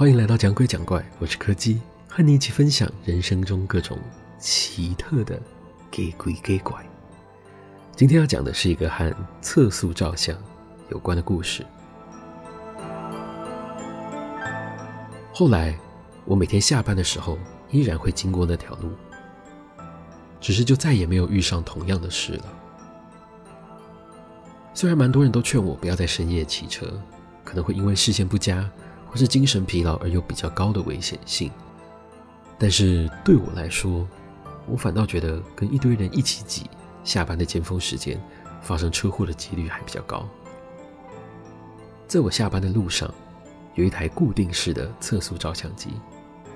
欢迎来到讲鬼讲怪，我是柯基，和你一起分享人生中各种奇特的给鬼给怪。今天要讲的是一个和测速照相有关的故事。后来，我每天下班的时候依然会经过那条路，只是就再也没有遇上同样的事了。虽然蛮多人都劝我不要在深夜骑车，可能会因为视线不佳或是精神疲劳而又比较高的危险性，但是对我来说，我反倒觉得跟一堆人一起挤，下班的尖峰时间发生车祸的几率还比较高。在我下班的路上，有一台固定式的测速照相机，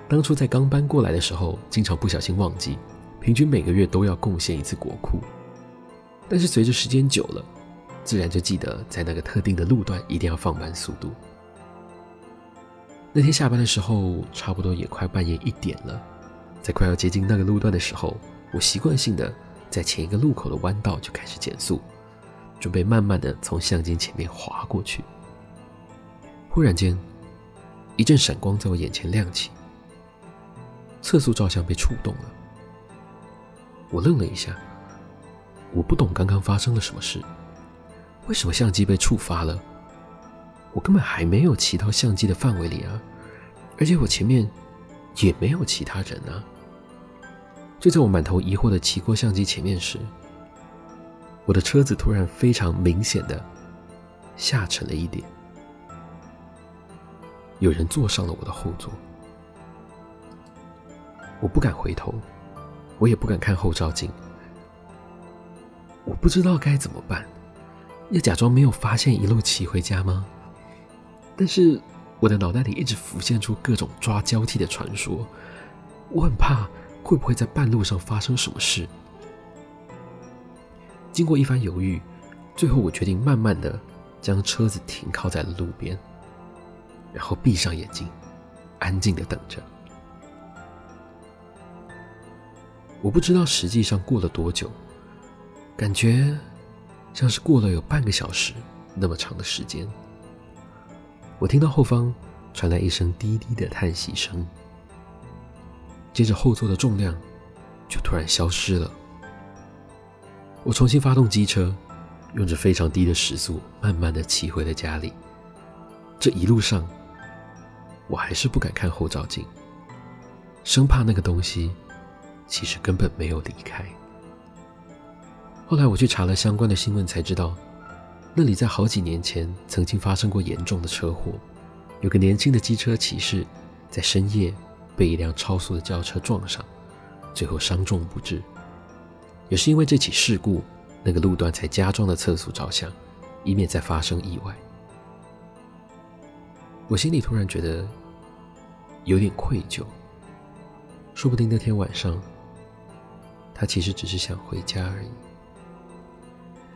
当初在刚搬过来的时候，经常不小心忘记，平均每个月都要贡献一次国库。但是随着时间久了，自然就记得在那个特定的路段一定要放慢速度。那天下班的时候，差不多也快半夜一点了，在快要接近那个路段的时候，我习惯性的在前一个路口的弯道就开始减速，准备慢慢的从相机前面滑过去。忽然间，一阵闪光在我眼前亮起，测速照相被触动了。我愣了一下，我不懂刚刚发生了什么事。为什么相机被触发了？我根本还没有骑到相机的范围里啊，而且我前面也没有其他人啊。就在我满头疑惑的骑过相机前面时，我的车子突然非常明显的下沉了一点，有人坐上了我的后座。我不敢回头，我也不敢看后照镜，我不知道该怎么办。要假装没有发现，一路骑回家吗？但是我的脑袋里一直浮现出各种抓交替的传说，我很怕会不会在半路上发生什么事。经过一番犹豫，最后我决定慢慢的将车子停靠在了路边，然后闭上眼睛，安静的等着。我不知道实际上过了多久，感觉。像是过了有半个小时那么长的时间，我听到后方传来一声低低的叹息声，接着后座的重量就突然消失了。我重新发动机车，用着非常低的时速，慢慢的骑回了家里。这一路上，我还是不敢看后照镜，生怕那个东西其实根本没有离开。后来我去查了相关的新闻，才知道那里在好几年前曾经发生过严重的车祸，有个年轻的机车骑士在深夜被一辆超速的轿车撞上，最后伤重不治。也是因为这起事故，那个路段才加装了测速照相，以免再发生意外。我心里突然觉得有点愧疚，说不定那天晚上他其实只是想回家而已。